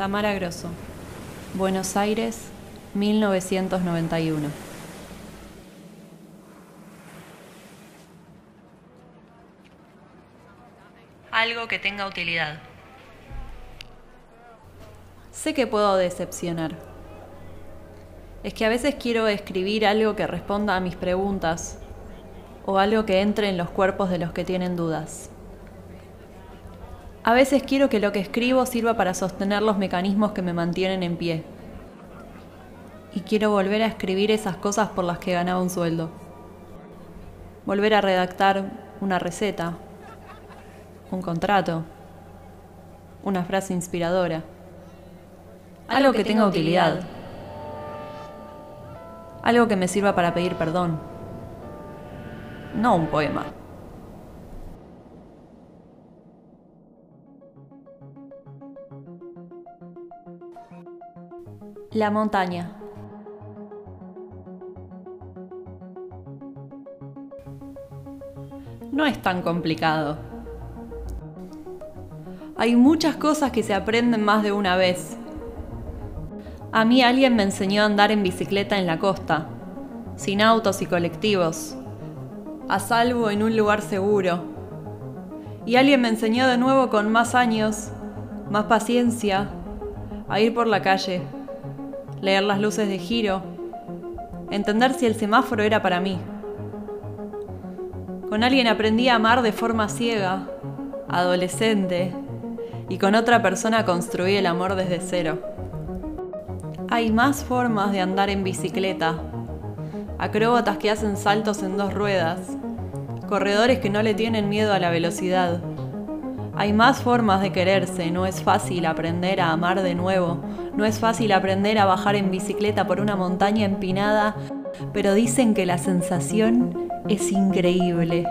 Tamara Grosso, Buenos Aires, 1991. Algo que tenga utilidad. Sé que puedo decepcionar. Es que a veces quiero escribir algo que responda a mis preguntas o algo que entre en los cuerpos de los que tienen dudas. A veces quiero que lo que escribo sirva para sostener los mecanismos que me mantienen en pie. Y quiero volver a escribir esas cosas por las que ganaba un sueldo. Volver a redactar una receta, un contrato, una frase inspiradora. Algo que tenga utilidad. Algo que me sirva para pedir perdón. No un poema. La montaña. No es tan complicado. Hay muchas cosas que se aprenden más de una vez. A mí alguien me enseñó a andar en bicicleta en la costa, sin autos y colectivos, a salvo en un lugar seguro. Y alguien me enseñó de nuevo con más años, más paciencia, a ir por la calle, leer las luces de giro, entender si el semáforo era para mí. Con alguien aprendí a amar de forma ciega, adolescente, y con otra persona construí el amor desde cero. Hay más formas de andar en bicicleta, acróbatas que hacen saltos en dos ruedas, corredores que no le tienen miedo a la velocidad. Hay más formas de quererse, no es fácil aprender a amar de nuevo, no es fácil aprender a bajar en bicicleta por una montaña empinada, pero dicen que la sensación es increíble.